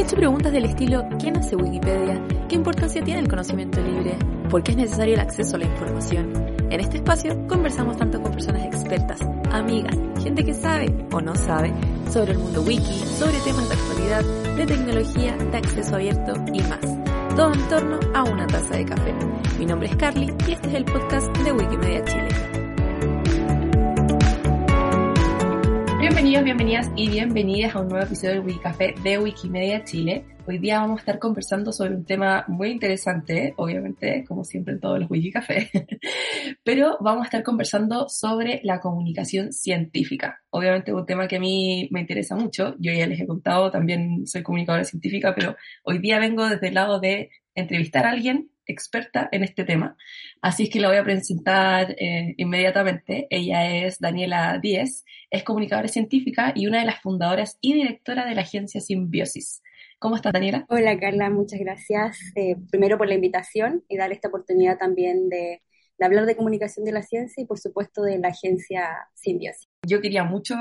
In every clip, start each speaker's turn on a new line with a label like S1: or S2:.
S1: Hecho preguntas del estilo ¿quién hace Wikipedia? ¿Qué importancia tiene el conocimiento libre? ¿Por qué es necesario el acceso a la información? En este espacio conversamos tanto con personas expertas, amigas, gente que sabe o no sabe sobre el mundo wiki, sobre temas de actualidad, de tecnología, de acceso abierto y más. Todo en torno a una taza de café. Mi nombre es Carly y este es el podcast de Wikimedia Chile. Bienvenidos, bienvenidas y bienvenidas a un nuevo episodio del Wikicafé de Wikimedia Chile. Hoy día vamos a estar conversando sobre un tema muy interesante, obviamente, como siempre en todos los Wikicafés, pero vamos a estar conversando sobre la comunicación científica. Obviamente un tema que a mí me interesa mucho, yo ya les he contado, también soy comunicadora científica, pero hoy día vengo desde el lado de entrevistar a alguien experta en este tema. Así es que la voy a presentar eh, inmediatamente. Ella es Daniela Díez, es comunicadora científica y una de las fundadoras y directora de la agencia Simbiosis. ¿Cómo estás, Daniela?
S2: Hola, Carla, muchas gracias. Eh, primero por la invitación y dar esta oportunidad también de, hablar de comunicación de la ciencia y, por supuesto, de la agencia Simbiosis.
S1: Yo quería mucho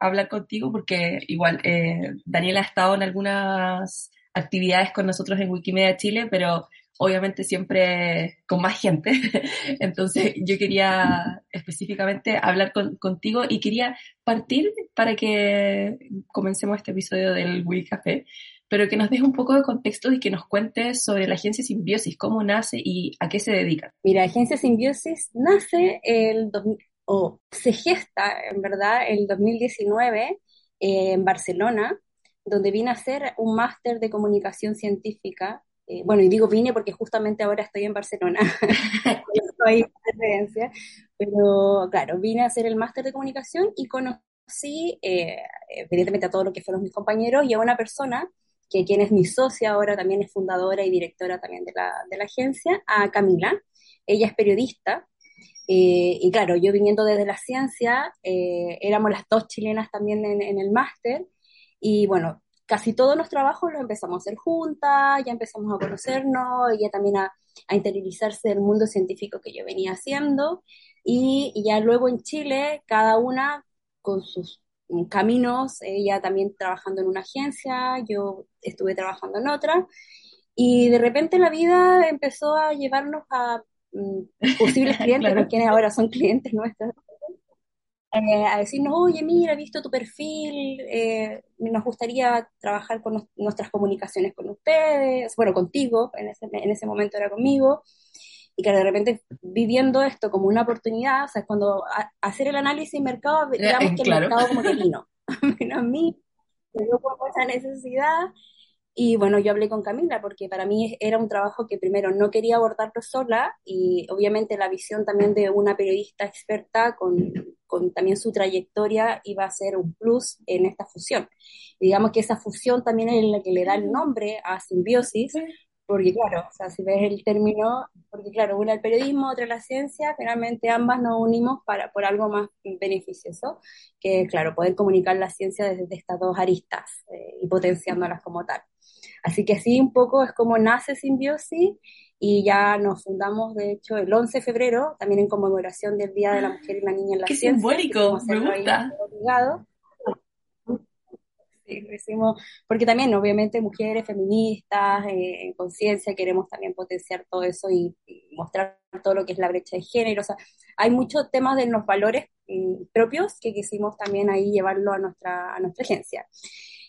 S1: hablar contigo porque igual eh, Daniela ha estado en algunas actividades con nosotros en Wikimedia Chile, pero obviamente siempre con más gente. Entonces yo quería específicamente hablar contigo y quería partir para que comencemos este episodio del Wii Café, pero que nos deje un poco de contexto y que nos cuentes sobre la agencia Simbiosis, cómo nace y a qué se dedica.
S2: Mira, agencia Simbiosis nace el o se gesta en verdad el 2019 eh, en Barcelona, donde vine a hacer un máster de comunicación científica eh, bueno, y digo vine porque justamente ahora estoy en Barcelona, estoy referencia, pero claro, vine a hacer el máster de comunicación y conocí eh, evidentemente a todos los que fueron mis compañeros y a una persona que quien es mi socia ahora, también es fundadora y directora también de la, de la agencia, a Camila. Ella es periodista, eh, y claro, yo viniendo desde la ciencia, éramos las dos chilenas también en, en el máster, y bueno, casi todos los trabajos los empezamos a hacer juntas, ya empezamos a conocernos, ella también a, a interiorizarse del mundo científico que yo venía haciendo, y, ya luego en Chile, cada una con sus caminos, ella también trabajando en una agencia, yo estuve trabajando en otra, y de repente la vida empezó a llevarnos a mm, posibles clientes, quienes ahora son clientes nuestros, eh, a decirnos, oye, mira, he visto tu perfil, eh, nos gustaría trabajar con nuestras comunicaciones con ustedes, bueno, contigo, en ese, en ese momento era conmigo, y que de repente viviendo esto como una oportunidad, o sea, cuando hacer el análisis mercado, eh, digamos que el mercado como que vino, vino a mí, me dio como esa necesidad, y bueno, yo hablé con Camila porque para mí era un trabajo que primero no quería abordarlo sola y obviamente la visión también de una periodista experta con, con también su trayectoria iba a ser un plus en esta fusión. digamos que esa fusión también es la que le da el nombre a simbiosis, porque claro, o sea, si ves el término, porque claro, una el periodismo, otra la ciencia, finalmente ambas nos unimos para, por algo más beneficioso, que claro, poder comunicar la ciencia desde estas dos aristas eh, y potenciándolas como tal. Así que así un poco es como nace Simbiosis y ya nos fundamos, de hecho, el 11 de febrero, también en conmemoración del Día de la Mujer y la Niña en la
S1: ¡Qué
S2: Ciencia.
S1: simbólico! Me gusta.
S2: Sí, decimos, porque también, obviamente, mujeres feministas, eh, en conciencia, queremos también potenciar todo eso y, mostrar todo lo que es la brecha de género. O sea, hay muchos temas de los valores mm, propios que quisimos también ahí llevarlo a nuestra, a nuestra agencia.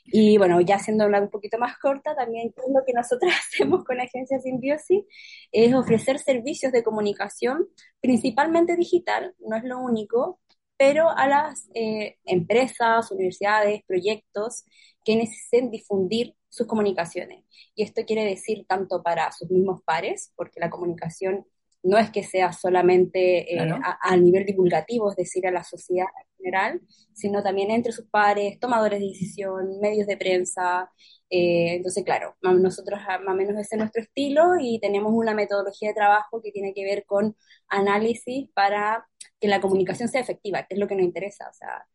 S2: Y bueno, ya siendo un poquito más corta, también lo que nosotros hacemos con Agencia Simbiosis es ofrecer servicios de comunicación, principalmente digital, no es lo único, pero a las eh, empresas, universidades, proyectos que necesiten difundir sus comunicaciones. Y esto quiere decir tanto para sus mismos pares, porque la comunicación no es que sea solamente eh, a, nivel divulgativo, es decir, a la sociedad general, sino también entre sus pares, tomadores de decisión, medios de prensa. Eh, entonces, claro, nosotros más o menos ese es nuestro estilo y tenemos una metodología de trabajo que tiene que ver con análisis para que la comunicación sea efectiva, que es lo que nos interesa. O sea,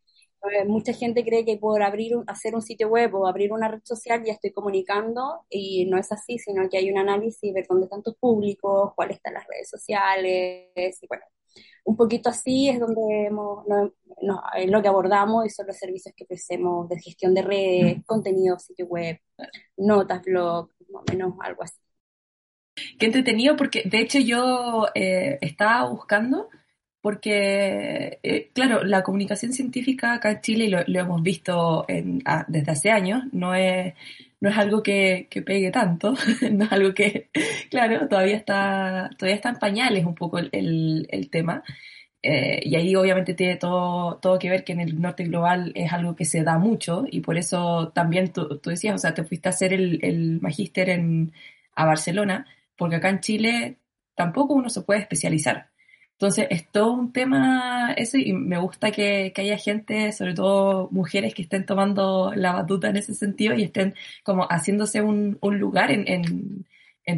S2: eh, mucha gente cree que por abrir hacer un sitio web o abrir una red social ya estoy comunicando y no es así, sino que hay un análisis, ver dónde están tus públicos, cuáles están las redes sociales y bueno, un poquito así es donde hemos, es lo que abordamos y son los servicios que ofrecemos de gestión de redes, mm. contenido, sitio web, notas, blog, más o menos algo así.
S1: Qué entretenido porque de hecho yo eh, estaba buscando porque, eh, claro, la comunicación científica acá en Chile, lo, lo hemos visto desde hace años, no es, no es algo que, pegue tanto, no es algo que, claro, todavía está, todavía está en pañales un poco el, tema. Eh, y ahí obviamente tiene todo, todo que ver que en el norte global es algo que se da mucho y por eso también tú, tú decías, o sea, te fuiste a hacer el, el magíster en, a Barcelona, porque acá en Chile tampoco uno se puede especializar. Entonces, es todo un tema eso y me gusta que, haya gente, sobre todo mujeres, que estén tomando la batuta en ese sentido y estén como haciéndose un, lugar en,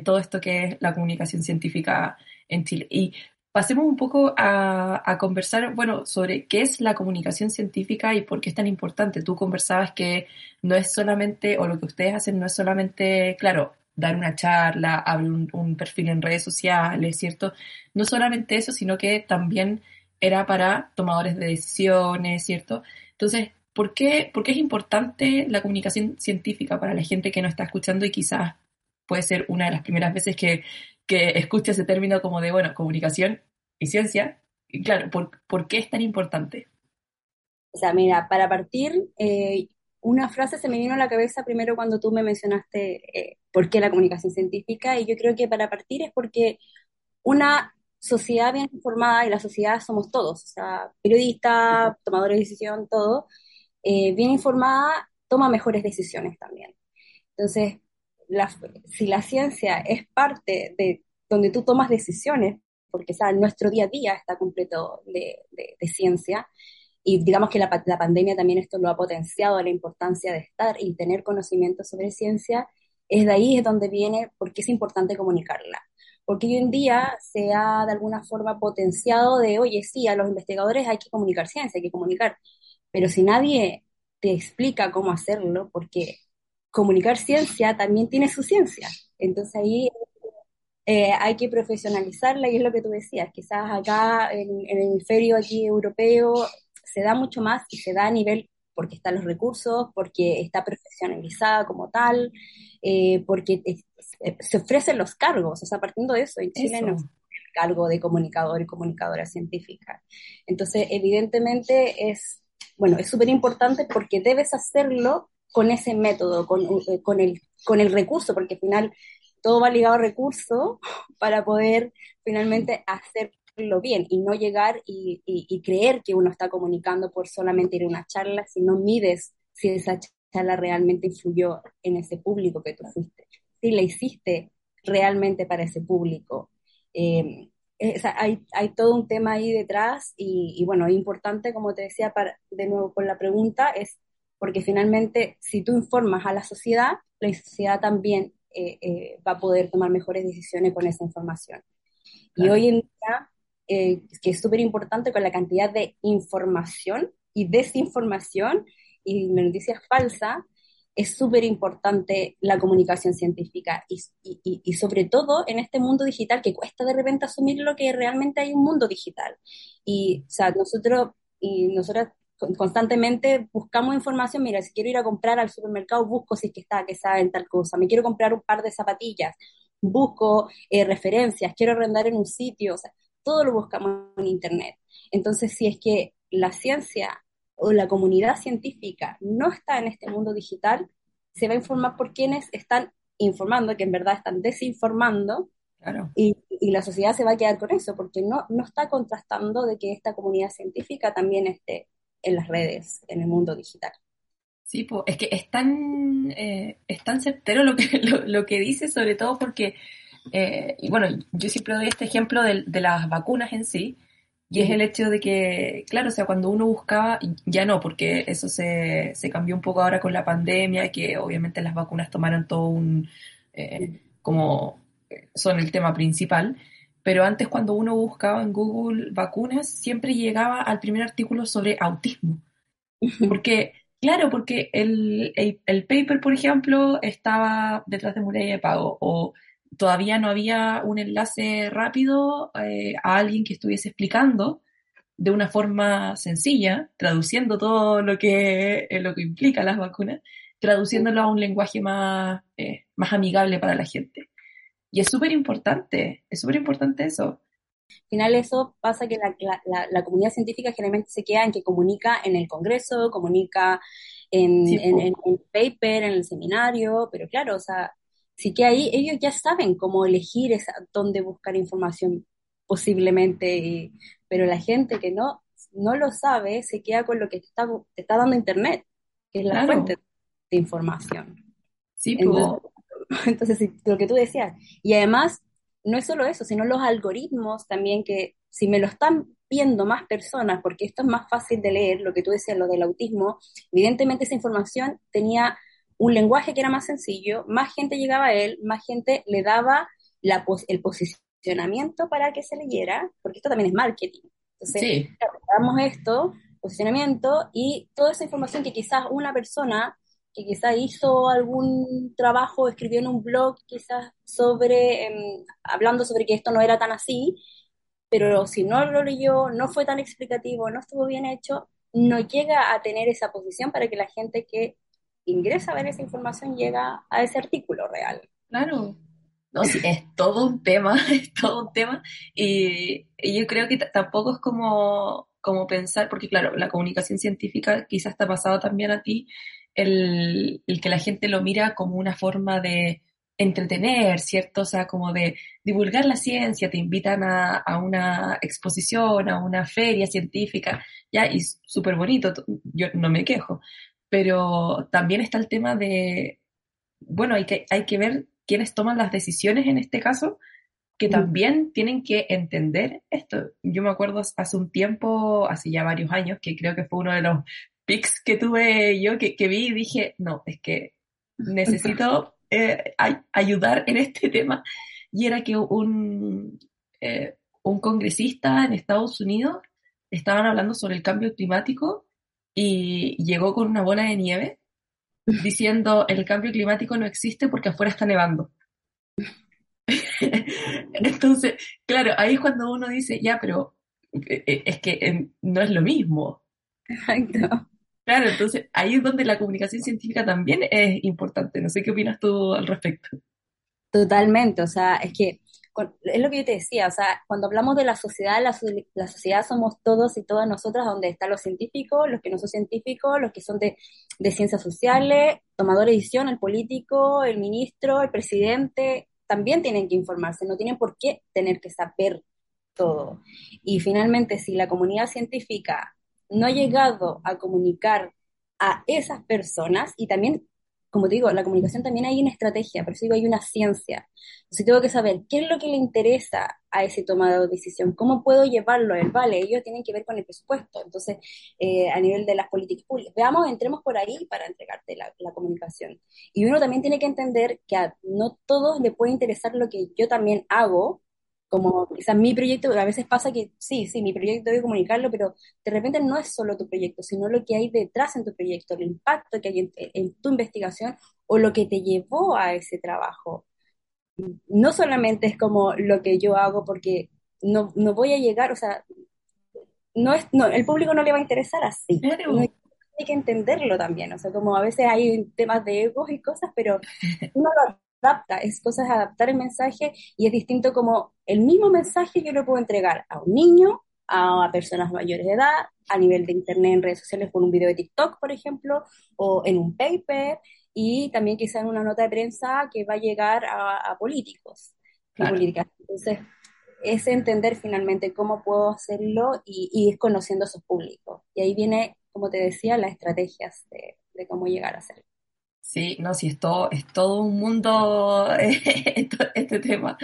S1: todo esto que es la comunicación científica en Chile. Y pasemos un poco a, a, conversar, bueno, sobre qué es la comunicación científica y por qué es tan importante. Tú conversabas que no es solamente, o lo que ustedes hacen no es solamente, claro, dar una charla, abrir un, perfil en redes sociales, ¿cierto? No solamente eso, sino que también era para tomadores de decisiones, ¿cierto? Entonces, ¿por qué, ¿por qué es importante la comunicación científica para la gente que no está escuchando y quizás puede ser una de las primeras veces que, que escucha ese término como de, bueno, comunicación y ciencia? Y claro, ¿por, qué es tan importante?
S2: O sea, mira, para partir, eh, una frase se me vino a la cabeza primero cuando tú me mencionaste eh, por qué la comunicación científica, y yo creo que para partir es porque una sociedad bien informada, y la sociedad somos todos, o sea, periodistas, tomadores de decisión, todo, eh, bien informada toma mejores decisiones también. Entonces, si la ciencia es parte de donde tú tomas decisiones, porque nuestro día a día está completo de, de ciencia, y digamos que la, la, pandemia también esto lo ha potenciado, la importancia de estar y tener conocimiento sobre ciencia, es de ahí es donde viene porque es importante comunicarla. Porque hoy en día se ha de alguna forma potenciado de, oye, sí, a los investigadores hay que comunicar ciencia, hay que comunicar, pero si nadie te explica cómo hacerlo, porque comunicar ciencia también tiene su ciencia. Entonces ahí eh, hay que profesionalizarla y es lo que tú decías, quizás acá en, en el hemisferio aquí europeo se da mucho más y se da a nivel porque están los recursos, porque está profesionalizada como tal, eh, porque se ofrecen los cargos, o sea, partiendo de eso, en Chile no el cargo de comunicador y comunicadora científica. Entonces, evidentemente es, bueno, es súper importante porque debes hacerlo con ese método, con, eh, con, el, con el recurso, porque al final todo va ligado a recurso para poder finalmente hacer lo bien y no llegar y, creer que uno está comunicando por solamente ir a una charla, si no mides si esa charla realmente influyó en ese público que tú fuiste, si la hiciste realmente para ese público. Em, hay, hay, todo un tema ahí detrás y, bueno, importante, como te decía, para, de nuevo con la pregunta, es porque finalmente si tú informas a la sociedad, la sociedad también eh, eh, va a poder tomar mejores decisiones con esa información. Y hoy en día eh, que es súper importante con la cantidad de información y desinformación y noticias falsas, es súper importante la comunicación científica y, y, y, sobre todo en este mundo digital que cuesta de repente asumir lo que realmente hay un mundo digital. Y, o sea, nosotros y nosotras constantemente buscamos información, mira, si quiero ir a comprar al supermercado, busco si es que está, que saben tal cosa, me quiero comprar un par de zapatillas, busco eh, referencias, quiero arrendar en un sitio, o sea, todo lo buscamos en Internet. Entonces, si es que la ciencia o la comunidad científica no está en este mundo digital, se va a informar por quienes están informando, que en verdad están desinformando, y, la sociedad se va a quedar con eso, porque no, no está contrastando de que esta comunidad científica también esté en las redes, en el mundo digital.
S1: Sí, es que es tan, eh, es tan certero lo que, lo, lo que dice, sobre todo porque Eh, y bueno, yo siempre doy este ejemplo de, de, las vacunas en sí, y es el hecho de que, claro, o sea, cuando uno buscaba, ya no, porque eso se, se cambió un poco ahora con la pandemia, que obviamente las vacunas tomaron todo un, eh, como son el tema principal, pero antes cuando uno buscaba en Google vacunas, siempre llegaba al primer artículo sobre autismo. Porque, claro, porque el, el, paper, por ejemplo, estaba detrás de muralla de pago o todavía no había un enlace rápido eh, a alguien que estuviese explicando de una forma sencilla, traduciendo todo lo que, eh, lo que implica las vacunas, traduciéndolo a un lenguaje más, eh, más amigable para la gente. Y es súper importante, es súper importante eso.
S2: Al final eso pasa que la, la, la, comunidad científica generalmente se queda en que comunica en el congreso, comunica en, en, en, el paper, en el seminario, pero claro, o sea, sí que ahí ellos ya saben cómo elegir esa, dónde buscar información posiblemente, pero la gente que no, no lo sabe se queda con lo que te está, te está dando Internet, que es la fuente de información.
S1: Sí, pues.
S2: Entonces, lo que tú decías. Y además, no es solo eso, sino los algoritmos también que si me lo están viendo más personas, porque esto es más fácil de leer, lo que tú decías, lo del autismo, evidentemente esa información tenía un lenguaje que era más sencillo, más gente llegaba a él, más gente le daba la el posicionamiento para que se leyera, porque esto también es marketing. Entonces, sí. damos esto, posicionamiento, y toda esa información que quizás una persona que quizás hizo algún trabajo, escribió en un blog quizás sobre, em, hablando sobre que esto no era tan así, pero si no lo leyó, no fue tan explicativo, no estuvo bien hecho, no llega a tener esa posición para que la gente que ingresa a ver esa información llega a ese artículo real.
S1: Claro. No, sí, es todo un tema, es todo un tema. Y, y yo creo que tampoco es como, como pensar, porque claro, la comunicación científica quizás está pasado también a ti, el, el, que la gente lo mira como una forma de entretener, ¿cierto? O sea, como de divulgar la ciencia, te invitan a, a una exposición, a una feria científica, ya, y súper bonito, yo no me quejo, pero también está el tema de, bueno, hay que, hay que ver quiénes toman las decisiones en este caso, que también tienen que entender esto. Yo me acuerdo hace un tiempo, hace ya varios años, que creo que fue uno de los pics que tuve yo, que, que vi y dije, no, es que necesito eh, ayudar en este tema. Y era que un, eh, un congresista en Estados Unidos estaban hablando sobre el cambio climático y llegó con una bola de nieve diciendo el cambio climático no existe porque afuera está nevando. Entonces, claro, ahí es cuando uno dice, ya, pero eh, es que no es lo mismo.
S2: Exacto.
S1: Claro, entonces ahí es donde la comunicación científica también es importante. No sé qué opinas tú al respecto.
S2: Totalmente, o sea, es que es lo que yo te decía, o sea, cuando hablamos de la sociedad, la, sociedad somos todos y todas nosotras, donde están los científicos, los que no son científicos, los que son de, de ciencias sociales, tomador de decisión, el político, el ministro, el presidente, también tienen que informarse, no tienen por qué tener que saber todo. Y finalmente, si la comunidad científica no ha llegado a comunicar a esas personas y también, como te digo, la comunicación también hay una estrategia, pero eso digo, hay una ciencia. Entonces tengo que saber qué es lo que le interesa a ese tomado de decisión, cómo puedo llevarlo él, vale, ellos tienen que ver con el presupuesto, entonces eh, a nivel de las políticas públicas. Veamos, entremos por ahí para entregarte la, la comunicación. Y uno también tiene que entender que a no todos le puede interesar lo que yo también hago, como quizás mi proyecto, a veces pasa que sí, sí, mi proyecto debe comunicarlo, pero de repente no es solo tu proyecto, sino lo que hay detrás en tu proyecto, el impacto que hay en, tu investigación o lo que te llevó a ese trabajo. No solamente es como lo que yo hago porque no, no voy a llegar, o sea, no es, no, el público no le va a interesar así. hay que entenderlo también, o sea, como a veces hay temas de egos y cosas, pero uno lo adapta, es cosa de adaptar el mensaje y es distinto como el mismo mensaje yo lo puedo entregar a un niño, a personas mayores de edad, a nivel de internet, en redes sociales, con un video de TikTok, por ejemplo, o en un paper, y también quizá en una nota de prensa que va a llegar a, políticos políticas. Entonces, es entender finalmente cómo puedo hacerlo y, ir conociendo a esos públicos. Y ahí viene, como te decía, las estrategias de, de cómo llegar a hacerlo.
S1: Sí, no, sí, es todo, es todo un mundo este tema.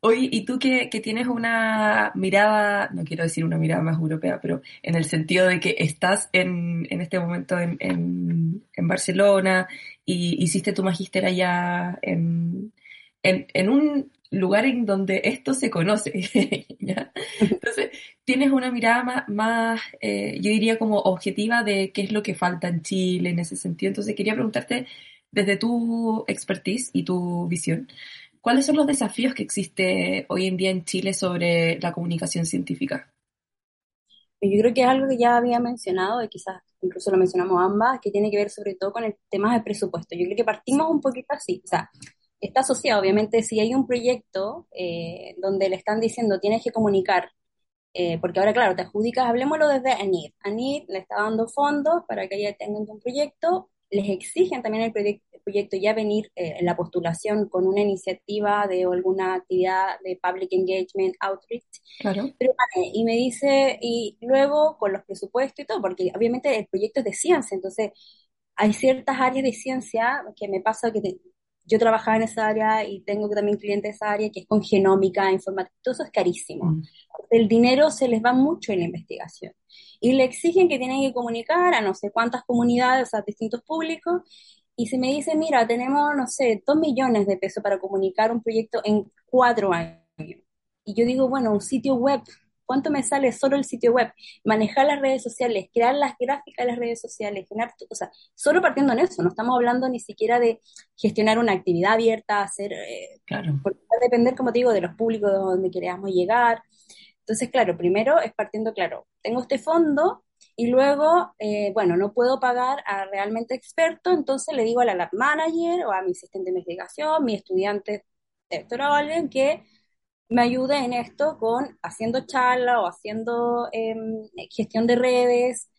S1: Oye, y tú que, tienes una mirada, no quiero decir una mirada más europea, pero en el sentido de que estás en, en este momento en, en, Barcelona y hiciste tu magíster allá en, en, un lugar en donde esto se conoce, Entonces, tienes una mirada más, eh, yo diría como objetiva de qué es lo que falta en Chile en ese sentido. Entonces, quería preguntarte desde tu expertise y tu visión, ¿Cuáles son los desafíos que existe hoy en día en Chile sobre la comunicación científica?
S2: Yo creo que es algo que ya había mencionado, y quizás incluso lo mencionamos ambas, que tiene que ver sobre todo con el tema de presupuesto. Yo creo que partimos un poquito así, o sea, está asociado, obviamente, si hay un proyecto eh, donde le están diciendo tienes que comunicar, eh, porque ahora, claro, te adjudicas, hablemoslo desde ANID. ANID le está dando fondos para que ella tenga un proyecto, les exigen también el proyecto proyecto ya venir eh, en la postulación con una iniciativa de alguna actividad de public engagement, outreach.
S1: Claro.
S2: y me dice, y luego con los presupuestos y todo, porque obviamente el proyecto es de ciencia, entonces hay ciertas áreas de ciencia que me pasa que yo trabajaba en esa área y tengo también clientes de esa área que es con genómica, informática, todo eso es carísimo. Mm. El dinero se les va mucho en la investigación y le exigen que tienen que comunicar a no sé cuántas comunidades, a distintos públicos, y si me dice, mira, tenemos, no sé, dos millones de pesos para comunicar un proyecto en cuatro años. Y yo digo, bueno, un sitio web, ¿cuánto me sale solo el sitio web? Manejar las redes sociales, crear las gráficas de las redes sociales, generar, o sea, solo partiendo en eso, no estamos hablando ni siquiera de gestionar una actividad abierta, hacer, eh,
S1: claro.
S2: porque va a depender, como te digo, de los públicos donde queramos llegar. Entonces, claro, primero es partiendo, claro, tengo este fondo, y luego, eh, bueno, no puedo pagar a realmente experto, entonces le digo a la lab manager o a mi asistente de investigación, mi estudiante de doctorado, alguien que me ayude en esto con haciendo charla o haciendo em, gestión de redes.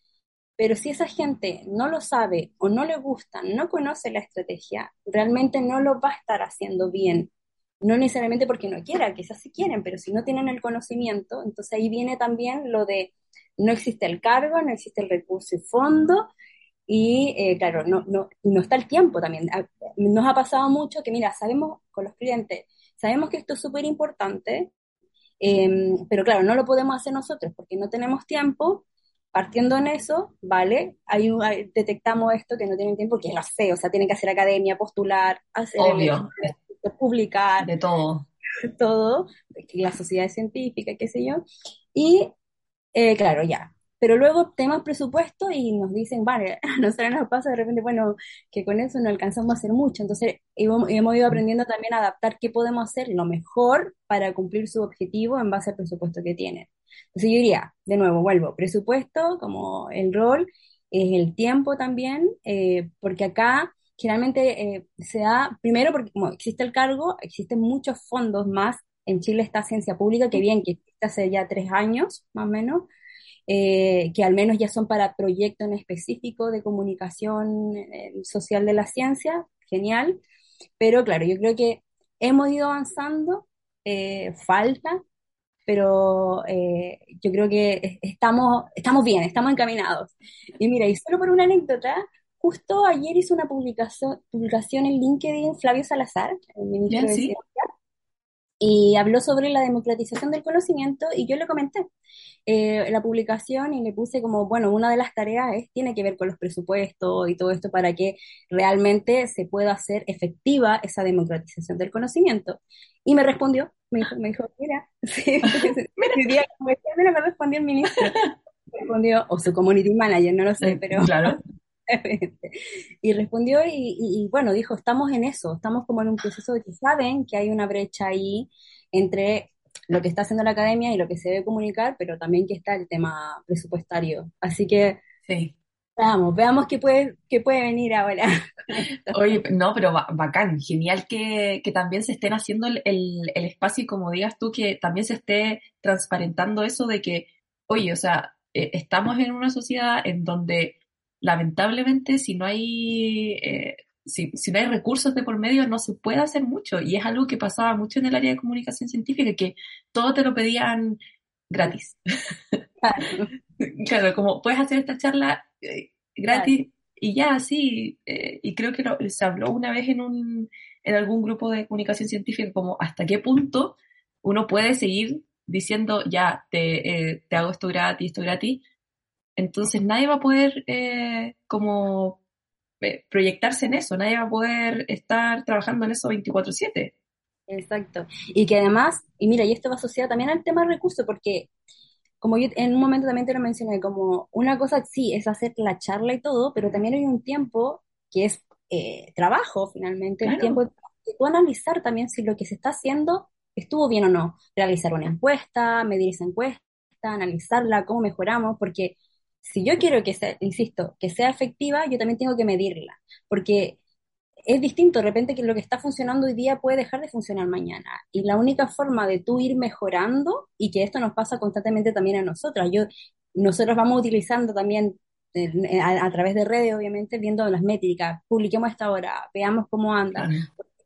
S2: Pero si esa gente no lo sabe o no le gusta, no conoce la estrategia, realmente no lo va a estar haciendo bien. No necesariamente porque no quiera, quizás sí quieren, pero si no tienen el conocimiento, entonces ahí viene también lo de no existe el cargo, no existe el recurso y fondo, y eh, claro, no, no, no está el tiempo también. Ah, nos ha pasado mucho que, mira, sabemos con los clientes, sabemos que esto es súper importante, em, pero claro, no lo podemos hacer nosotros porque no tenemos tiempo. Partiendo en eso, ¿vale? Hay, detectamos esto que no tienen tiempo, que lo sé, o sea, tienen que hacer academia, postular, hacer
S1: Obvio.
S2: publicar.
S1: De todo.
S2: Todo, la sociedad científica, qué sé yo. Y eh, claro, ya. Pero luego tenemos presupuesto y nos dicen, vale, a nosotros nos pasa de repente, bueno, que con eso no alcanzamos a hacer mucho. Entonces, hemos, hemos ido aprendiendo también a adaptar qué podemos hacer lo mejor para cumplir su objetivo en base al presupuesto que tienen. Entonces, yo diría, de nuevo, vuelvo, presupuesto como el rol, es el tiempo también, eh, porque acá generalmente eh, se da, primero porque como existe el cargo, existen muchos fondos más en Chile está ciencia pública, que bien, que existe hace ya tres años, más o menos, eh, que al menos ya son para proyectos en específico de comunicación eh, social de la ciencia, genial, pero claro, yo creo que hemos ido avanzando, eh, falta, pero yo creo que estamos, estamos bien, estamos encaminados. Y mira, y solo por una anécdota, justo ayer hizo una publicación, publicación en LinkedIn Flavio Salazar, el ministro de Ciencia, y habló sobre la democratización del conocimiento y yo le comenté eh, la publicación y le puse como, bueno, una de las tareas es, tiene que ver con los presupuestos y todo esto para que realmente se pueda hacer efectiva esa democratización del conocimiento. Y me respondió, me dijo, me dijo mira, sí, mira, me respondió el ministro. respondió, o su community manager, no lo sé, pero...
S1: Claro.
S2: y respondió y, bueno, dijo, estamos en eso, estamos como en un proceso de que saben que hay una brecha ahí entre lo que está haciendo la academia y lo que se debe comunicar, pero también que está el tema presupuestario. Así que
S1: sí.
S2: veamos, veamos qué puede, qué puede venir ahora.
S1: Oye, no, pero bacán, genial que, también se estén haciendo el, el espacio y como digas tú, que también se esté transparentando eso de que, oye, o sea, eh, estamos en una sociedad en donde lamentablemente si no hay eh, si, no hay recursos de por medio no se puede hacer mucho. Y es algo que pasaba mucho en el área de comunicación científica que todo te lo pedían gratis. Claro, como puedes hacer esta charla eh, gratis y ya, sí, eh, y creo que se habló una vez en, un, en algún grupo de comunicación científica como hasta qué punto uno puede seguir diciendo, ya, te, eh, te hago esto gratis, esto gratis, entonces nadie va a poder eh, como proyectarse en eso, nadie va a poder estar trabajando en eso 24/7.
S2: Exacto. Y que además, y mira, y esto va asociado también al tema de recursos, porque como yo en un momento también te lo mencioné, como una cosa sí es hacer la charla y todo, pero también hay un tiempo que es eh, trabajo finalmente, el tiempo de tú analizar también si lo que se está haciendo estuvo bien o no, realizar una encuesta, medir esa encuesta, analizarla, cómo mejoramos, porque si yo quiero que sea, insisto, que sea efectiva, yo también tengo que medirla, porque es distinto, de repente que lo que está funcionando hoy día puede dejar de funcionar mañana. Y la única forma de tú ir mejorando, y que esto nos pasa constantemente también a nosotras, yo, nosotros vamos utilizando también eh, a, través de redes, obviamente, viendo las métricas, publiquemos esta hora, veamos cómo anda.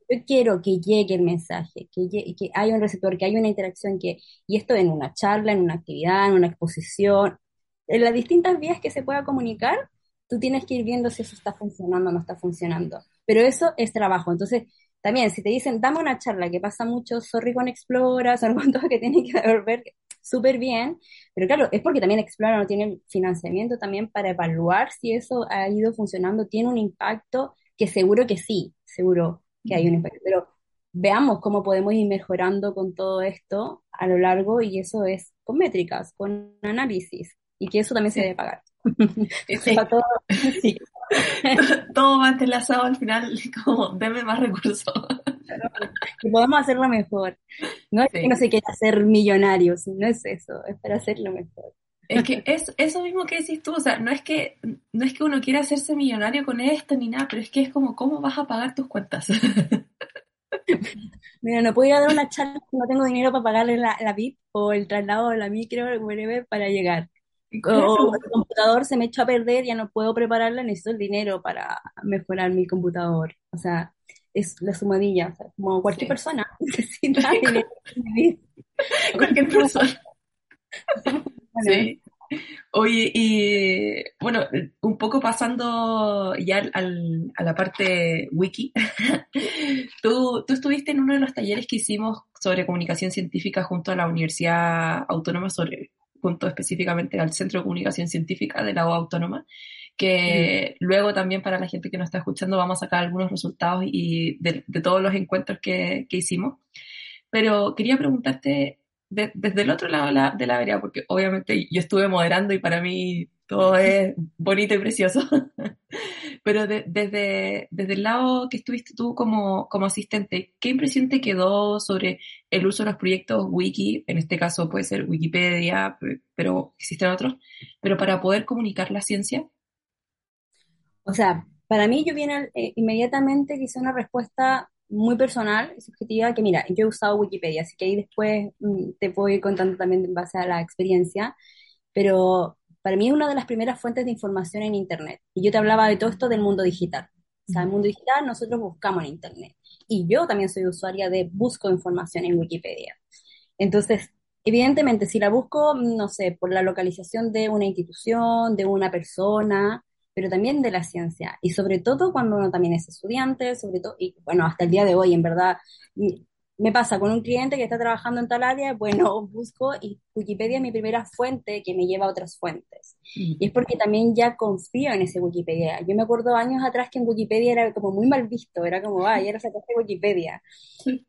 S2: Yo quiero que llegue el mensaje, que, que haya un receptor, que haya una interacción, que, y esto en una charla, en una actividad, en una exposición, en las distintas vías que se pueda comunicar, tú tienes que ir viendo si eso está funcionando o no está funcionando. Pero eso es trabajo. Entonces, también, si te dicen, dame una charla, que pasa mucho, sorry con Explora, son con todo que tienen que ver súper bien, pero claro, es porque también Explora no tiene financiamiento también para evaluar si eso ha ido funcionando, tiene un impacto, que seguro que sí, seguro que hay un impacto, pero veamos cómo podemos ir mejorando con todo esto a lo largo y eso es con métricas, con análisis, y que eso también se debe pagar.
S1: todo, todo va entrelazado al final, como deme más recursos.
S2: que podemos hacerlo mejor. No es que no se quiera hacer millonarios, no es eso, es para hacerlo mejor.
S1: Es que es eso mismo que decís tú, o sea, no es que no es que uno quiera hacerse millonario con esto ni nada, pero es que es como cómo vas a pagar tus cuentas.
S2: Mira, no puedo ir a dar una charla no tengo dinero para pagarle la, la VIP o el traslado de la micro para llegar o el computador se me echó a perder, ya no puedo prepararla, necesito el dinero para mejorar mi computador. O sea, es la sumadilla, como cualquier persona necesita dinero.
S1: cualquier persona. Sí. Oye, y bueno, un poco pasando ya al, a la parte wiki, tú, tú estuviste en uno de los talleres que hicimos sobre comunicación científica junto a la Universidad Autónoma sobre junto específicamente al Centro de Comunicación Científica de la O Autónoma, que luego también para la gente que nos está escuchando vamos a sacar algunos resultados y de, todos los encuentros que, hicimos. Pero quería preguntarte desde el otro lado de la, de la vereda, porque obviamente yo estuve moderando y para mí todo es bonito y precioso. Pero desde, desde el lado que estuviste tú como, como asistente, ¿qué impresión te quedó sobre el uso de los proyectos wiki? En este caso puede ser Wikipedia, pero existen otros, pero para poder comunicar la ciencia.
S2: O sea, para mí yo viene eh, inmediatamente hice una respuesta muy personal y subjetiva, que mira, yo he usado Wikipedia, así que ahí después mm, te puedo ir contando también en base a la experiencia, pero para mí es una de las primeras fuentes de información en Internet. Y yo te hablaba de todo esto del mundo digital. O sea, el mundo digital nosotros buscamos en Internet. Y yo también soy usuaria de busco información en Wikipedia. Entonces, evidentemente, si la busco, no sé, por la localización de una institución, de una persona, pero también de la ciencia. Y sobre todo cuando uno también es estudiante, sobre todo, y bueno, hasta el día de hoy, en verdad, me pasa con un cliente que está trabajando en tal área, bueno, busco y Wikipedia es mi primera fuente que me lleva a otras fuentes. Mm. Y es porque también ya confío en ese Wikipedia. Yo me acuerdo años atrás que en Wikipedia era como muy mal visto, era como, ah, ya lo sacaste Wikipedia.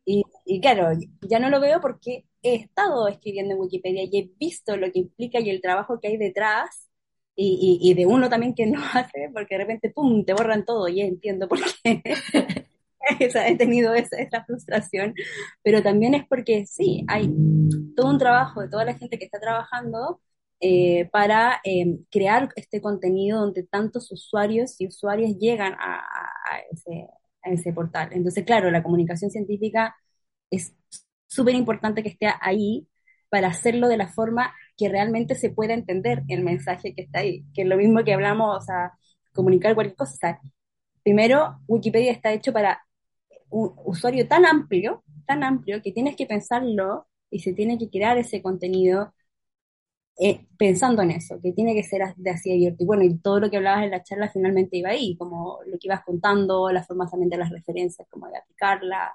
S2: Y, y claro, ya no lo veo porque he estado escribiendo en Wikipedia y he visto lo que implica y el trabajo que hay detrás y, y, y, de uno también que no hace, porque de repente, ¡pum!, te borran todo y entiendo por qué. he tenido esa, esa, frustración, pero también es porque sí, hay todo un trabajo de toda la gente que está trabajando eh, para em, crear este contenido donde tantos usuarios y usuarias llegan a, ese, a ese portal. Entonces, claro, la comunicación científica es súper importante que esté ahí para hacerlo de la forma que realmente se pueda entender el mensaje que está ahí, que es lo mismo que hablamos, o sea, comunicar cualquier cosa. O sea, primero, Wikipedia está hecho para un usuario tan amplio, tan amplio, que tienes que pensarlo y se tiene que crear ese contenido eh, pensando en eso, que tiene que ser de así abierto. Y bueno, y todo lo que hablabas en la charla finalmente iba ahí, como lo que ibas contando, las formas también de las referencias, como de aplicarla.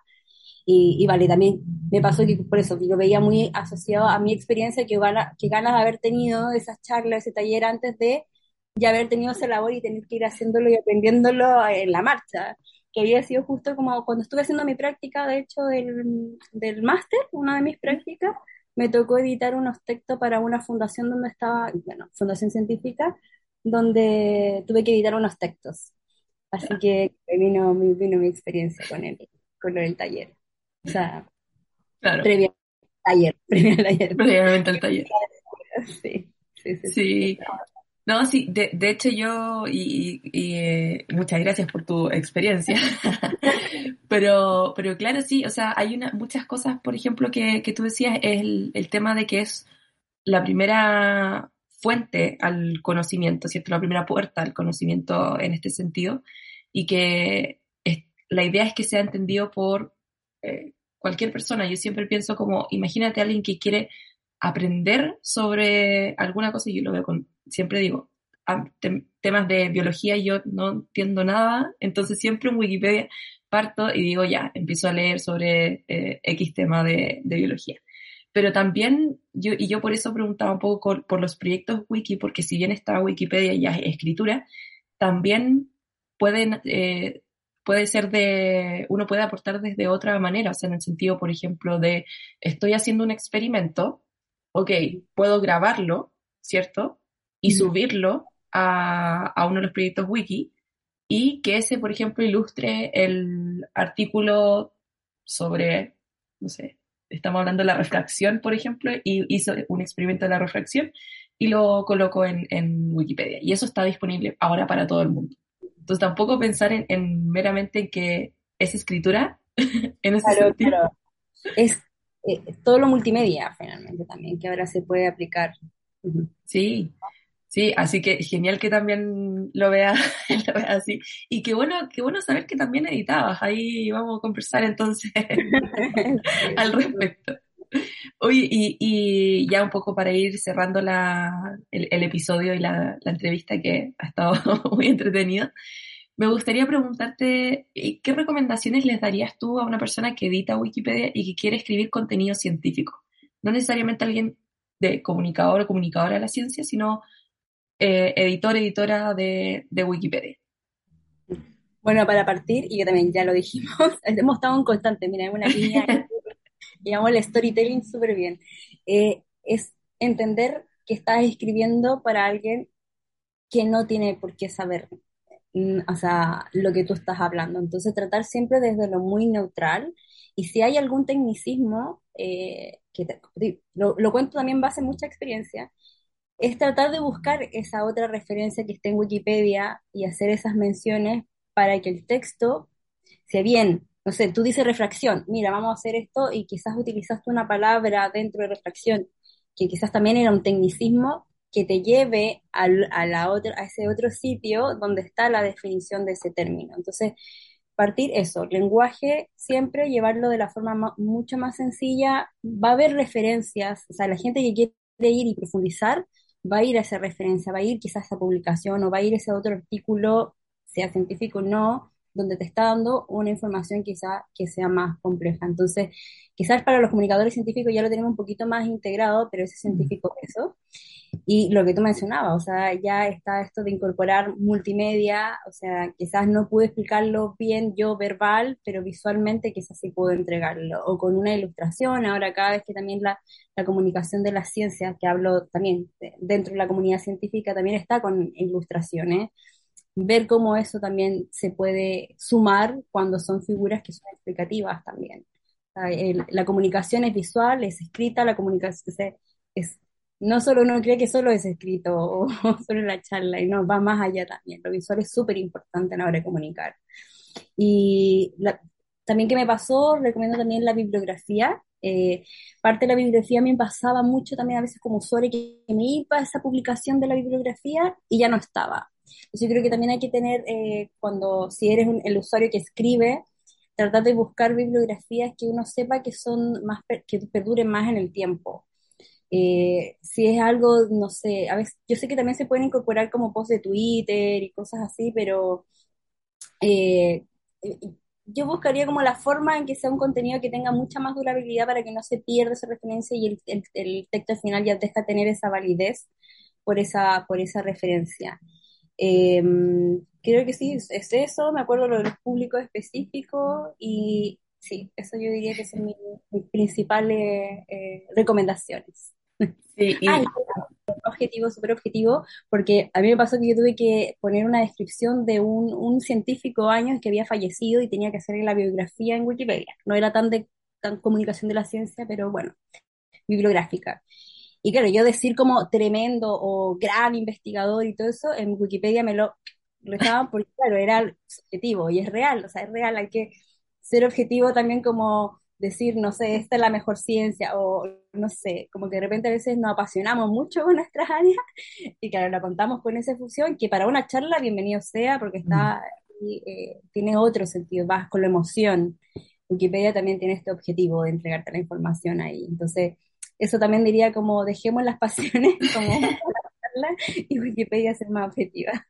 S2: Y, y vale, también me pasó que por eso yo veía muy asociado a mi experiencia que, que ganas de haber tenido esas charlas, ese taller antes de ya haber tenido esa labor y tener que ir haciéndolo y aprendiéndolo en la marcha que había sido justo como cuando estuve haciendo mi práctica, de hecho, del, del máster, una de mis prácticas, me tocó editar unos textos para una fundación donde estaba, bueno, fundación científica, donde tuve que editar unos textos. Así que vino, vino mi experiencia con el, con el taller. O sea,
S1: claro.
S2: previa al taller, previa al taller.
S1: Previamente al taller.
S2: Sí, sí, sí.
S1: Sí. No, sí, de, de hecho yo, y, y eh, muchas gracias por tu experiencia, pero, pero claro, sí, o sea, hay una, muchas cosas, por ejemplo, que, que tú decías, es el, el tema de que es la primera fuente al conocimiento, ¿cierto? La primera puerta al conocimiento en este sentido, y que es, la idea es que sea entendido por eh, cualquier persona. Yo siempre pienso como, imagínate a alguien que quiere aprender sobre alguna cosa, y yo lo veo con siempre digo, temas de biología yo no entiendo nada, entonces siempre en Wikipedia parto y digo, ya, empiezo a leer sobre eh, X tema de, de, biología. Pero también, yo, y yo por eso preguntaba un poco por, los proyectos wiki, porque si bien está Wikipedia y es escritura, también pueden, eh, puede ser de, uno puede aportar desde otra manera, o sea, en el sentido, por ejemplo, de estoy haciendo un experimento, ok, puedo grabarlo, ¿cierto? Y subirlo a, a, uno de los proyectos wiki y que ese, por ejemplo, ilustre el artículo sobre, no sé, estamos hablando de la refracción, por ejemplo, y hizo un experimento de la refracción y lo colocó en, en Wikipedia. Y eso está disponible ahora para todo el mundo. Entonces tampoco pensar en, en meramente en que es escritura en ese
S2: claro,
S1: sentido.
S2: Claro. Es eh, todo lo multimedia finalmente también, que ahora se puede aplicar. Uh -huh.
S1: Sí, Sí, así que genial que también lo vea así. Y qué bueno, qué bueno saber que también editabas. Ahí vamos a conversar entonces al respecto. Oye, y, ya un poco para ir cerrando la, el, episodio y la, la, entrevista que ha estado muy entretenido, me gustaría preguntarte qué recomendaciones les darías tú a una persona que edita Wikipedia y que quiere escribir contenido científico. No necesariamente alguien de comunicador o comunicadora de la ciencia, sino eh, editor, editora de, Wikipedia?
S2: Bueno, para partir, y que también ya lo dijimos, hemos estado en constante, mira, una línea, digamos, el storytelling súper bien. Eh, es entender que estás escribiendo para alguien que no tiene por qué saber, mm, o sea, lo que tú estás hablando. Entonces, tratar siempre desde lo muy neutral. Y si hay algún tecnicismo, eh, que lo, lo, cuento también en base a mucha experiencia, es tratar de buscar esa otra referencia que esté en Wikipedia y hacer esas menciones para que el texto, si bien, no sé, tú dices refracción, mira, vamos a hacer esto y quizás utilizaste una palabra dentro de refracción que quizás también era un tecnicismo que te lleve al, a, la otra, a ese otro sitio donde está la definición de ese término. Entonces, partir eso, lenguaje, siempre llevarlo de la forma mucho más sencilla, va a haber referencias, o sea, la gente que quiere ir y profundizar, va a ir a esa referencia, va a ir quizás a esa publicación o va a ir a ese otro artículo, sea científico o no, donde te está dando una información quizás que sea más compleja. Entonces, quizás para los comunicadores científicos ya lo tenemos un poquito más integrado, pero ese científico eso. Y lo que tú mencionabas, o sea, ya está esto de incorporar multimedia, o sea, quizás no pude explicarlo bien yo verbal, pero visualmente quizás sí puedo entregarlo, o con una ilustración, ahora cada vez que también la, la comunicación de las ciencias, que hablo también de, dentro de la comunidad científica, también está con ilustraciones, ver cómo eso también se puede sumar cuando son figuras que son explicativas también. O la comunicación es visual, es escrita, la comunicación es, no solo uno cree que solo es escrito o, solo la charla, y no, va más allá también. Lo visual es súper importante a la hora de comunicar. Y también que me pasó, recomiendo también la bibliografía. Eh, parte de la bibliografía me pasaba mucho también a veces como usuario que me iba a esa publicación de la bibliografía y ya no estaba. Yo creo que también hay que tener, eh, cuando, si eres un, el usuario que escribe, tratar de buscar bibliografías que uno sepa que son más, que perduren más en el tiempo Eh, si es algo, no sé, a veces, yo sé que también se pueden incorporar como posts de Twitter y cosas así, pero eh, yo buscaría como la forma en que sea un contenido que tenga mucha más durabilidad para que no se pierda esa referencia y el, el, texto al final ya deja tener esa validez por esa, por esa referencia. Em, creo que sí, es eso, me acuerdo lo de los públicos específicos y sí, eso yo diría que son mis, principales eh, recomendaciones. Sí, y... Ah, objetivo, súper objetivo, porque a mí me pasó que yo tuve que poner una descripción de un, un científico años que había fallecido y tenía que hacer la biografía en Wikipedia. No era tan de tan comunicación de la ciencia, pero bueno, bibliográfica. Y claro, yo decir como tremendo o gran investigador y todo eso, en Wikipedia me lo rezaban porque, claro, era objetivo y es real, o sea, es real, hay que ser objetivo también como decir, no sé, esta es la mejor ciencia, o no sé, como que de repente a veces nos apasionamos mucho con nuestras áreas y claro, la contamos con esa fusión, que para una charla, bienvenido sea, porque está, eh, tiene otro sentido, vas con la emoción. Wikipedia también tiene este objetivo de entregarte la información ahí. Entonces, eso también diría como dejemos las pasiones como y Wikipedia ser más objetiva.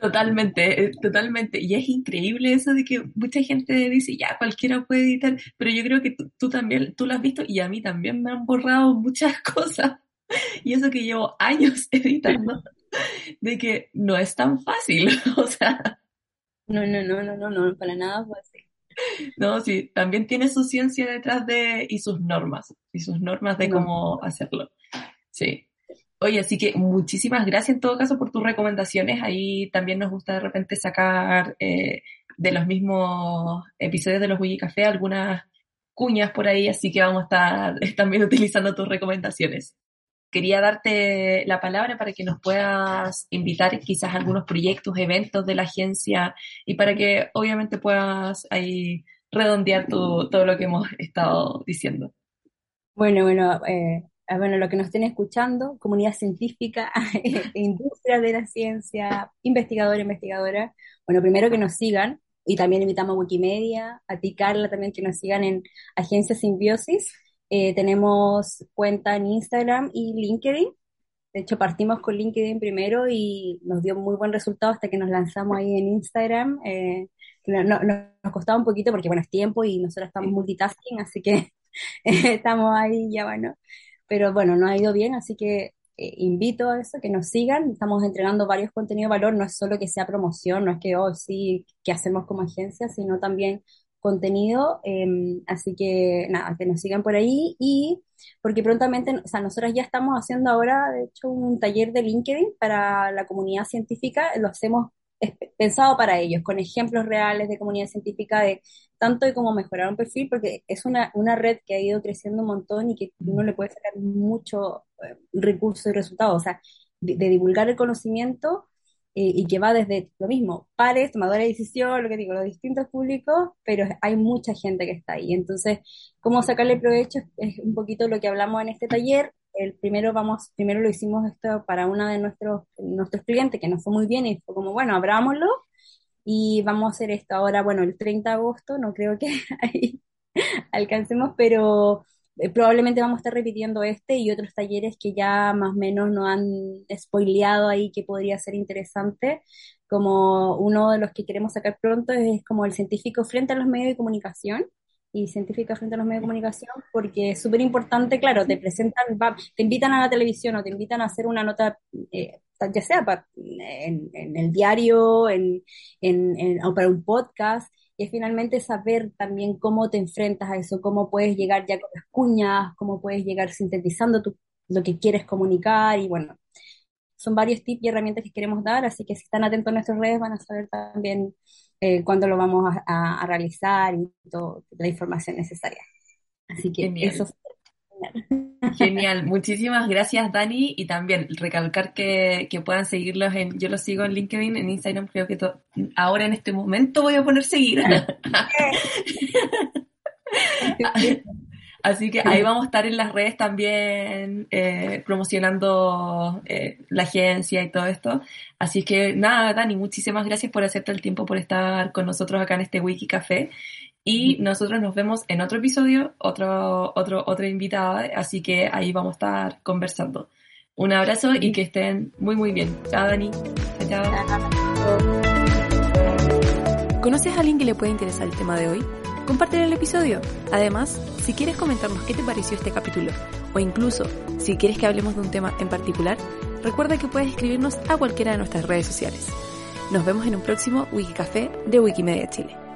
S1: Totalmente, eh, totalmente. Y es increíble eso de que mucha gente dice, ya, cualquiera puede editar, pero yo creo que tú, también, tú lo has visto y a mí también me han borrado muchas cosas. Y eso que llevo años editando, de que no es tan fácil, o sea.
S2: No, no, no, no, no, no, para nada fácil.
S1: No, sí, también tiene su ciencia detrás de, y sus normas, y sus normas de cómo hacerlo. Sí. Oye, así que muchísimas gracias en todo caso por tus recomendaciones. Ahí también nos gusta de repente sacar eh, de los mismos episodios de los Wiki Café algunas cuñas por ahí, así que vamos a estar también utilizando tus recomendaciones. Quería darte la palabra para que nos puedas invitar quizás a algunos proyectos, eventos de la agencia y para que obviamente puedas ahí redondear todo lo que hemos estado diciendo.
S2: Bueno, bueno, eh, Ah, bueno, lo que nos estén escuchando, comunidad científica, industria de la ciencia, investigadores, investigadoras, bueno, primero que nos sigan, y también invitamos a Wikimedia, a ti Carla también que nos sigan en Agencia Simbiosis. Eh, tenemos cuenta en Instagram y LinkedIn. De hecho, partimos con LinkedIn primero y nos dio muy buen resultado hasta que nos lanzamos ahí en Instagram. Eh, no, nos costaba un poquito porque, bueno, es tiempo y nosotros estamos multitasking, así que estamos ahí ya, bueno, pero bueno, no ha ido bien, así que eh, invito a eso, que nos sigan, estamos entregando varios contenidos de valor, no es solo que sea promoción, no es que, oh, sí, que hacemos como agencia, sino también contenido, em, así que nada, que nos sigan por ahí y porque prontamente, o sea, nosotros ya estamos haciendo ahora, de hecho, un taller de LinkedIn para la comunidad científica, lo hacemos pensado para ellos, con ejemplos reales de comunidad científica de tanto de cómo mejorar un perfil, porque es una, una red que ha ido creciendo un montón y que uno le puede sacar mucho eh, recurso y resultados, o sea, de, divulgar el conocimiento eh, y que va desde lo mismo, pares, tomadores de decisión, lo que digo, los distintos públicos, pero hay mucha gente que está ahí. Entonces, cómo sacarle provecho es un poquito lo que hablamos en este taller, el primero vamos, primero lo hicimos esto para uno de nuestros, nuestros clientes que nos fue muy bien y fue como, bueno, abrámoslo y vamos a hacer esto ahora, bueno, el 30 de agosto, no creo que ahí alcancemos, pero eh, probablemente vamos a estar repitiendo este y otros talleres que ya más o menos nos han spoileado ahí que podría ser interesante, como uno de los que queremos sacar pronto es como el científico frente a los medios de comunicación, y científica frente a los medios de comunicación, porque es súper importante, claro, te presentan, te invitan a la televisión o te invitan a hacer una nota, eh, ya sea en, el diario en, o para un podcast, y es finalmente saber también cómo te enfrentas a eso, cómo puedes llegar ya con las cuñas, cómo puedes llegar sintetizando tu, lo que quieres comunicar, y bueno, son varios tips y herramientas que queremos dar, así que si están atentos a nuestras redes van a saber también eh, cuándo lo vamos a, realizar y toda la información necesaria. Así que Genial. eso
S1: Genial, muchísimas gracias Dani y también recalcar que, que, puedan seguirlos en, yo los sigo en LinkedIn, en Instagram, creo que ahora en este momento voy a poner seguir. Así que ahí vamos a estar en las redes también eh, promocionando eh, la agencia y todo esto. Así que nada, Dani, muchísimas gracias por hacerte el tiempo, por estar con nosotros acá en este Wiki Café. Y nosotros nos vemos en otro episodio, otro, otro, otra invitada, así que ahí vamos a estar conversando. Un abrazo y que estén muy muy bien. Chao Dani. Chao.
S3: ¿Conoces a alguien que le puede interesar el tema de hoy? Comparte el episodio. Además, si quieres comentarnos qué te pareció este capítulo, o incluso si quieres que hablemos de un tema en particular, recuerda que puedes escribirnos a cualquiera de nuestras redes sociales. Nos vemos en un próximo Wikicafé de Wikimedia Chile.